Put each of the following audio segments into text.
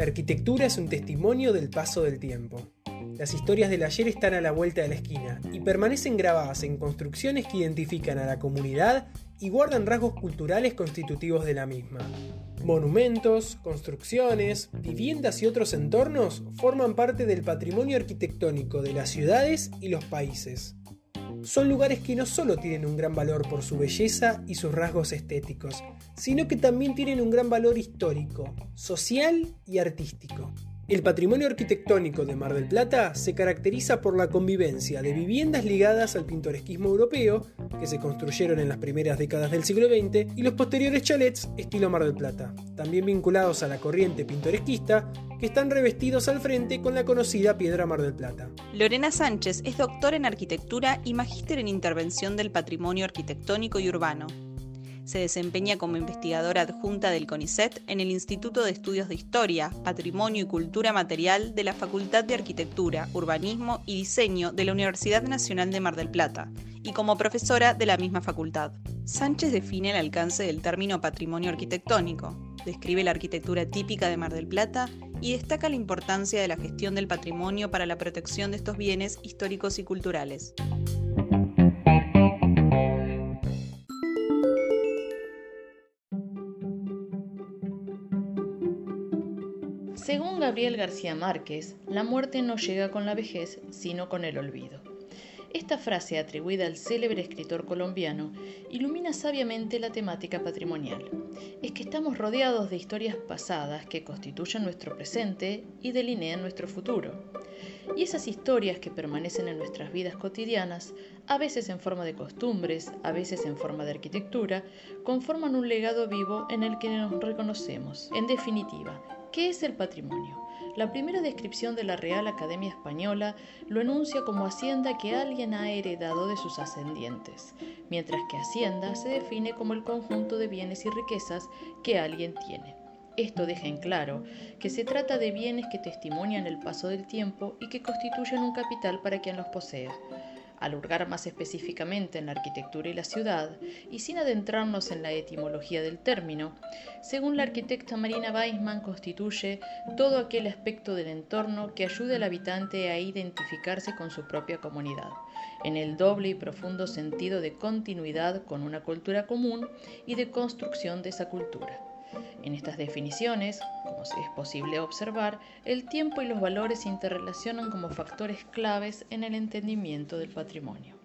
La arquitectura es un testimonio del paso del tiempo. Las historias del ayer están a la vuelta de la esquina y permanecen grabadas en construcciones que identifican a la comunidad y guardan rasgos culturales constitutivos de la misma. Monumentos, construcciones, viviendas y otros entornos forman parte del patrimonio arquitectónico de las ciudades y los países. Son lugares que no solo tienen un gran valor por su belleza y sus rasgos estéticos, sino que también tienen un gran valor histórico, social y artístico. El patrimonio arquitectónico de Mar del Plata se caracteriza por la convivencia de viviendas ligadas al pintoresquismo europeo, que se construyeron en las primeras décadas del siglo XX, y los posteriores chalets estilo Mar del Plata, también vinculados a la corriente pintoresquista, que están revestidos al frente con la conocida piedra Mar del Plata. Lorena Sánchez es doctora en arquitectura y magíster en intervención del patrimonio arquitectónico y urbano. Se desempeña como investigadora adjunta del CONICET en el Instituto de Estudios de Historia, Patrimonio y Cultura Material de la Facultad de Arquitectura, Urbanismo y Diseño de la Universidad Nacional de Mar del Plata y como profesora de la misma facultad. Sánchez define el alcance del término patrimonio arquitectónico, describe la arquitectura típica de Mar del Plata y destaca la importancia de la gestión del patrimonio para la protección de estos bienes históricos y culturales. Gabriel García Márquez, la muerte no llega con la vejez, sino con el olvido. Esta frase, atribuida al célebre escritor colombiano, ilumina sabiamente la temática patrimonial. Es que estamos rodeados de historias pasadas que constituyen nuestro presente y delinean nuestro futuro. Y esas historias que permanecen en nuestras vidas cotidianas, a veces en forma de costumbres, a veces en forma de arquitectura, conforman un legado vivo en el que nos reconocemos. En definitiva, ¿Qué es el patrimonio? La primera descripción de la Real Academia Española lo enuncia como hacienda que alguien ha heredado de sus ascendientes, mientras que hacienda se define como el conjunto de bienes y riquezas que alguien tiene. Esto deja en claro que se trata de bienes que testimonian el paso del tiempo y que constituyen un capital para quien los posea al hurgar más específicamente en la arquitectura y la ciudad, y sin adentrarnos en la etimología del término, según la arquitecta Marina Weisman constituye todo aquel aspecto del entorno que ayude al habitante a identificarse con su propia comunidad, en el doble y profundo sentido de continuidad con una cultura común y de construcción de esa cultura. En estas definiciones, como es posible observar, el tiempo y los valores se interrelacionan como factores claves en el entendimiento del patrimonio.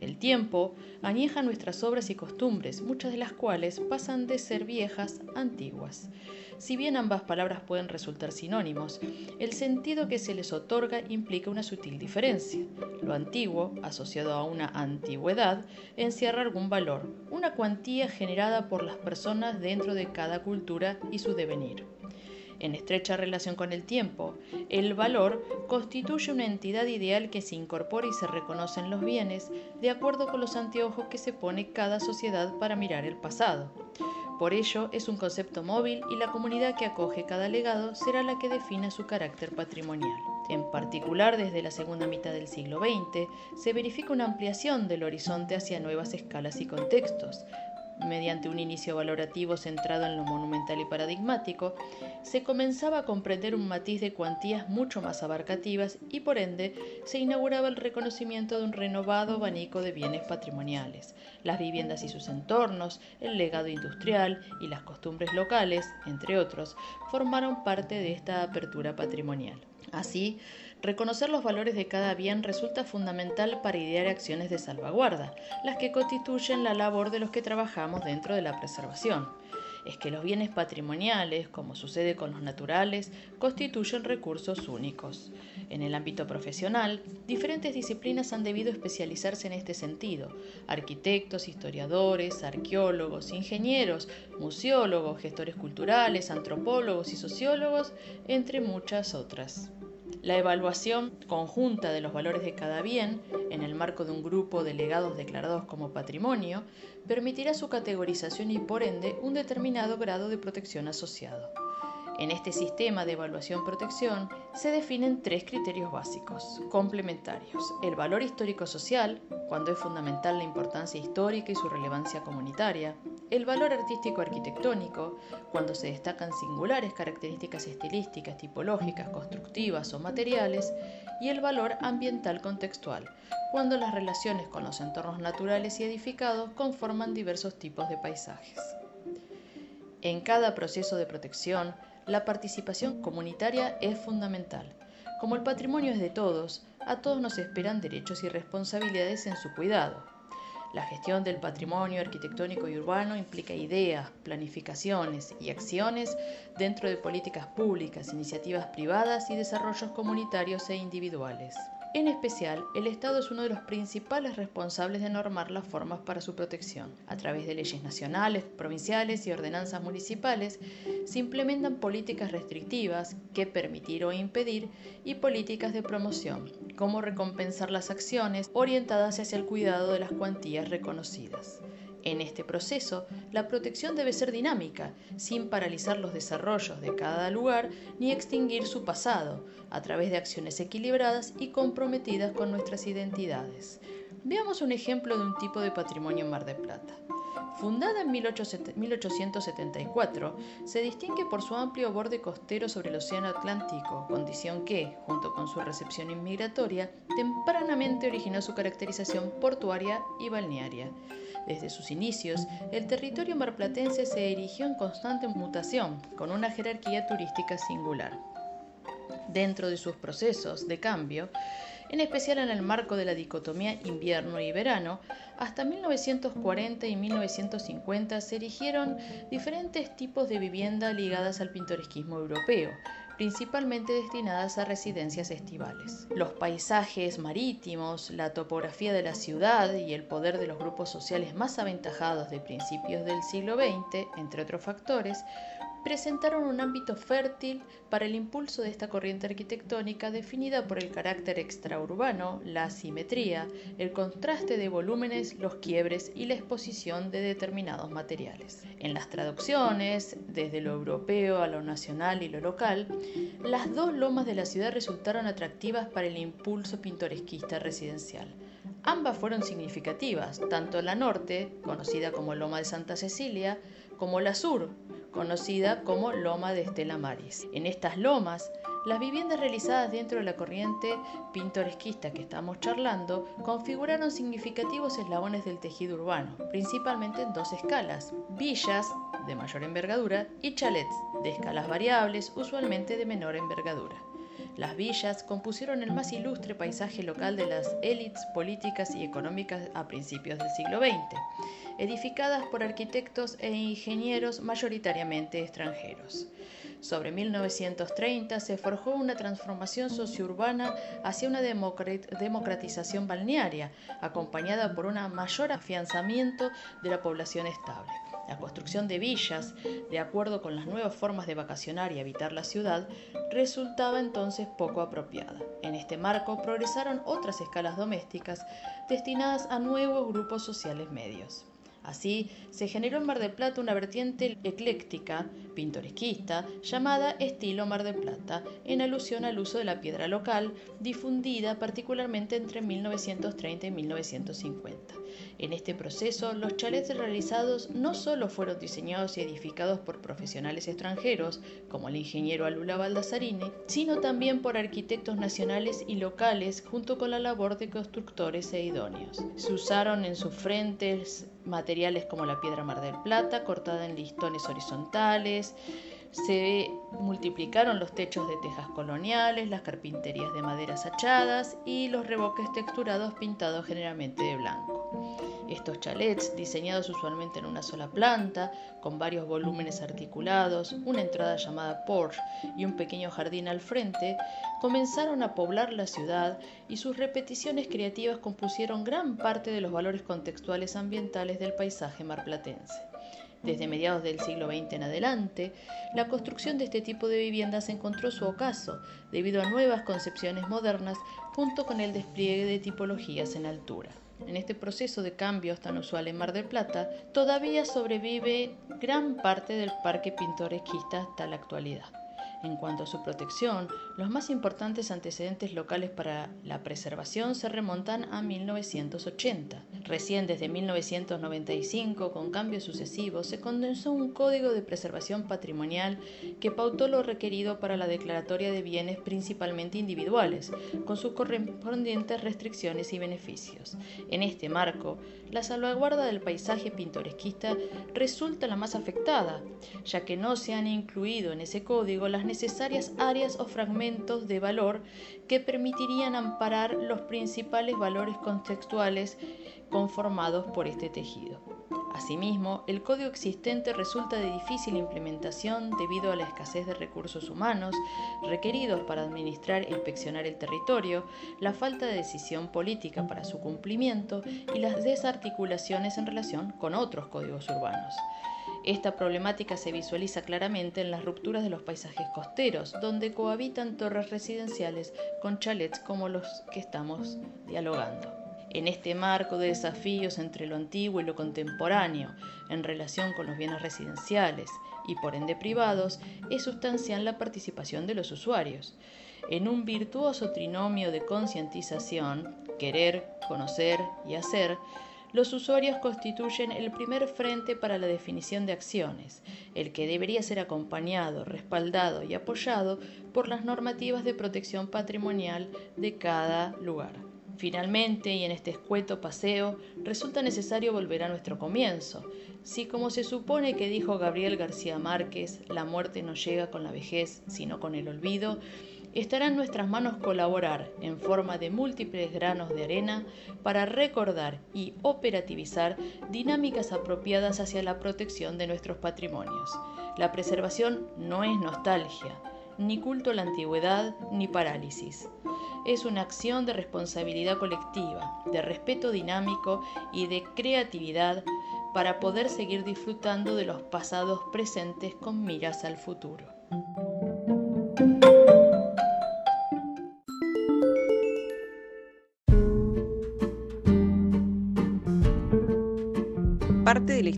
El tiempo añeja nuestras obras y costumbres, muchas de las cuales pasan de ser viejas a antiguas. Si bien ambas palabras pueden resultar sinónimos, el sentido que se les otorga implica una sutil diferencia. Lo antiguo, asociado a una antigüedad, encierra algún valor, una cuantía generada por las personas dentro de cada cultura y su devenir en estrecha relación con el tiempo. El valor constituye una entidad ideal que se incorpora y se reconoce en los bienes de acuerdo con los anteojos que se pone cada sociedad para mirar el pasado. Por ello, es un concepto móvil y la comunidad que acoge cada legado será la que defina su carácter patrimonial. En particular, desde la segunda mitad del siglo XX, se verifica una ampliación del horizonte hacia nuevas escalas y contextos, mediante un inicio valorativo centrado en lo monumental y paradigmático, se comenzaba a comprender un matiz de cuantías mucho más abarcativas y por ende se inauguraba el reconocimiento de un renovado abanico de bienes patrimoniales. Las viviendas y sus entornos, el legado industrial y las costumbres locales, entre otros, formaron parte de esta apertura patrimonial. Así, reconocer los valores de cada bien resulta fundamental para idear acciones de salvaguarda, las que constituyen la labor de los que trabajamos dentro de la preservación. Es que los bienes patrimoniales, como sucede con los naturales, constituyen recursos únicos. En el ámbito profesional, diferentes disciplinas han debido especializarse en este sentido. Arquitectos, historiadores, arqueólogos, ingenieros, museólogos, gestores culturales, antropólogos y sociólogos, entre muchas otras. La evaluación conjunta de los valores de cada bien, en el marco de un grupo de legados declarados como patrimonio, permitirá su categorización y por ende un determinado grado de protección asociado. En este sistema de evaluación-protección se definen tres criterios básicos, complementarios. El valor histórico-social, cuando es fundamental la importancia histórica y su relevancia comunitaria. El valor artístico-arquitectónico, cuando se destacan singulares características estilísticas, tipológicas, constructivas o materiales. Y el valor ambiental contextual, cuando las relaciones con los entornos naturales y edificados conforman diversos tipos de paisajes. En cada proceso de protección, la participación comunitaria es fundamental. Como el patrimonio es de todos, a todos nos esperan derechos y responsabilidades en su cuidado. La gestión del patrimonio arquitectónico y urbano implica ideas, planificaciones y acciones dentro de políticas públicas, iniciativas privadas y desarrollos comunitarios e individuales. En especial, el Estado es uno de los principales responsables de normar las formas para su protección. A través de leyes nacionales, provinciales y ordenanzas municipales, se implementan políticas restrictivas que permitir o impedir y políticas de promoción, como recompensar las acciones orientadas hacia el cuidado de las cuantías reconocidas. En este proceso, la protección debe ser dinámica, sin paralizar los desarrollos de cada lugar ni extinguir su pasado, a través de acciones equilibradas y comprometidas con nuestras identidades. Veamos un ejemplo de un tipo de patrimonio en Mar de Plata. Fundada en 1874, se distingue por su amplio borde costero sobre el Océano Atlántico, condición que, junto con su recepción inmigratoria, tempranamente originó su caracterización portuaria y balnearia. Desde sus inicios, el territorio marplatense se erigió en constante mutación, con una jerarquía turística singular. Dentro de sus procesos de cambio, en especial en el marco de la dicotomía invierno y verano, hasta 1940 y 1950 se erigieron diferentes tipos de vivienda ligadas al pintoresquismo europeo, principalmente destinadas a residencias estivales. Los paisajes marítimos, la topografía de la ciudad y el poder de los grupos sociales más aventajados de principios del siglo XX, entre otros factores, presentaron un ámbito fértil para el impulso de esta corriente arquitectónica definida por el carácter extraurbano, la asimetría, el contraste de volúmenes, los quiebres y la exposición de determinados materiales. En las traducciones, desde lo europeo a lo nacional y lo local, las dos lomas de la ciudad resultaron atractivas para el impulso pintoresquista residencial. Ambas fueron significativas, tanto la norte, conocida como Loma de Santa Cecilia, como la sur, conocida como Loma de Estela Maris. En estas lomas, las viviendas realizadas dentro de la corriente pintoresquista que estamos charlando configuraron significativos eslabones del tejido urbano, principalmente en dos escalas, villas de mayor envergadura y chalets de escalas variables, usualmente de menor envergadura. Las villas compusieron el más ilustre paisaje local de las élites políticas y económicas a principios del siglo XX, edificadas por arquitectos e ingenieros mayoritariamente extranjeros. Sobre 1930 se forjó una transformación sociourbana hacia una democratización balnearia, acompañada por un mayor afianzamiento de la población estable. La construcción de villas, de acuerdo con las nuevas formas de vacacionar y habitar la ciudad, resultaba entonces poco apropiada. En este marco progresaron otras escalas domésticas destinadas a nuevos grupos sociales medios. Así, se generó en Mar del Plata una vertiente ecléctica, pintoresquista, llamada estilo Mar del Plata, en alusión al uso de la piedra local, difundida particularmente entre 1930 y 1950. En este proceso, los chalets realizados no solo fueron diseñados y edificados por profesionales extranjeros, como el ingeniero Alula Baldasarini, sino también por arquitectos nacionales y locales, junto con la labor de constructores e idóneos. Se usaron en sus frentes materiales como la piedra Mar del Plata, cortada en listones horizontales, se multiplicaron los techos de tejas coloniales, las carpinterías de maderas achadas y los revoques texturados pintados generalmente de blanco. Estos chalets, diseñados usualmente en una sola planta, con varios volúmenes articulados, una entrada llamada porche y un pequeño jardín al frente, comenzaron a poblar la ciudad y sus repeticiones creativas compusieron gran parte de los valores contextuales ambientales del paisaje marplatense. Desde mediados del siglo XX en adelante, la construcción de este tipo de viviendas encontró su ocaso debido a nuevas concepciones modernas junto con el despliegue de tipologías en altura. En este proceso de cambios tan usual en Mar del Plata, todavía sobrevive gran parte del parque pintoresquista hasta la actualidad. En cuanto a su protección, los más importantes antecedentes locales para la preservación se remontan a 1980. Recién desde 1995, con cambios sucesivos, se condensó un código de preservación patrimonial que pautó lo requerido para la declaratoria de bienes principalmente individuales, con sus correspondientes restricciones y beneficios. En este marco, la salvaguarda del paisaje pintoresquista resulta la más afectada, ya que no se han incluido en ese código las necesarias áreas o fragmentos de valor que permitirían amparar los principales valores contextuales conformados por este tejido. Asimismo, el código existente resulta de difícil implementación debido a la escasez de recursos humanos requeridos para administrar e inspeccionar el territorio, la falta de decisión política para su cumplimiento y las desarticulaciones en relación con otros códigos urbanos. Esta problemática se visualiza claramente en las rupturas de los paisajes costeros, donde cohabitan torres residenciales con chalets como los que estamos dialogando. En este marco de desafíos entre lo antiguo y lo contemporáneo en relación con los bienes residenciales y por ende privados, es sustancial la participación de los usuarios. En un virtuoso trinomio de concientización, querer, conocer y hacer, los usuarios constituyen el primer frente para la definición de acciones, el que debería ser acompañado, respaldado y apoyado por las normativas de protección patrimonial de cada lugar. Finalmente, y en este escueto paseo, resulta necesario volver a nuestro comienzo. Si, como se supone que dijo Gabriel García Márquez, la muerte no llega con la vejez, sino con el olvido, estará en nuestras manos colaborar en forma de múltiples granos de arena para recordar y operativizar dinámicas apropiadas hacia la protección de nuestros patrimonios. La preservación no es nostalgia, ni culto a la antigüedad, ni parálisis. Es una acción de responsabilidad colectiva, de respeto dinámico y de creatividad para poder seguir disfrutando de los pasados presentes con miras al futuro.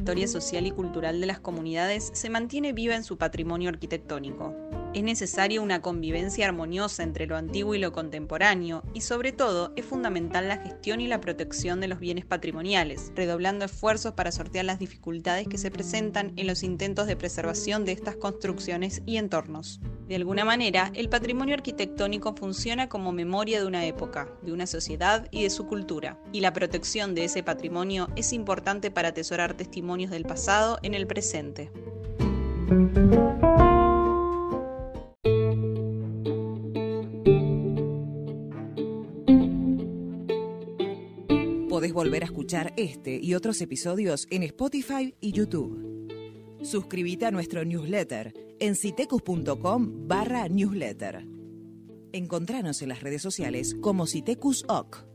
Historia social y cultural de las comunidades se mantiene viva en su patrimonio arquitectónico. Es necesaria una convivencia armoniosa entre lo antiguo y lo contemporáneo y sobre todo es fundamental la gestión y la protección de los bienes patrimoniales, redoblando esfuerzos para sortear las dificultades que se presentan en los intentos de preservación de estas construcciones y entornos. De alguna manera, el patrimonio arquitectónico funciona como memoria de una época, de una sociedad y de su cultura, y la protección de ese patrimonio es importante para atesorar testimonios del pasado en el presente. Podés volver a escuchar este y otros episodios en Spotify y YouTube. Suscríbete a nuestro newsletter en citecus.com barra newsletter. Encontranos en las redes sociales como Citecus OC.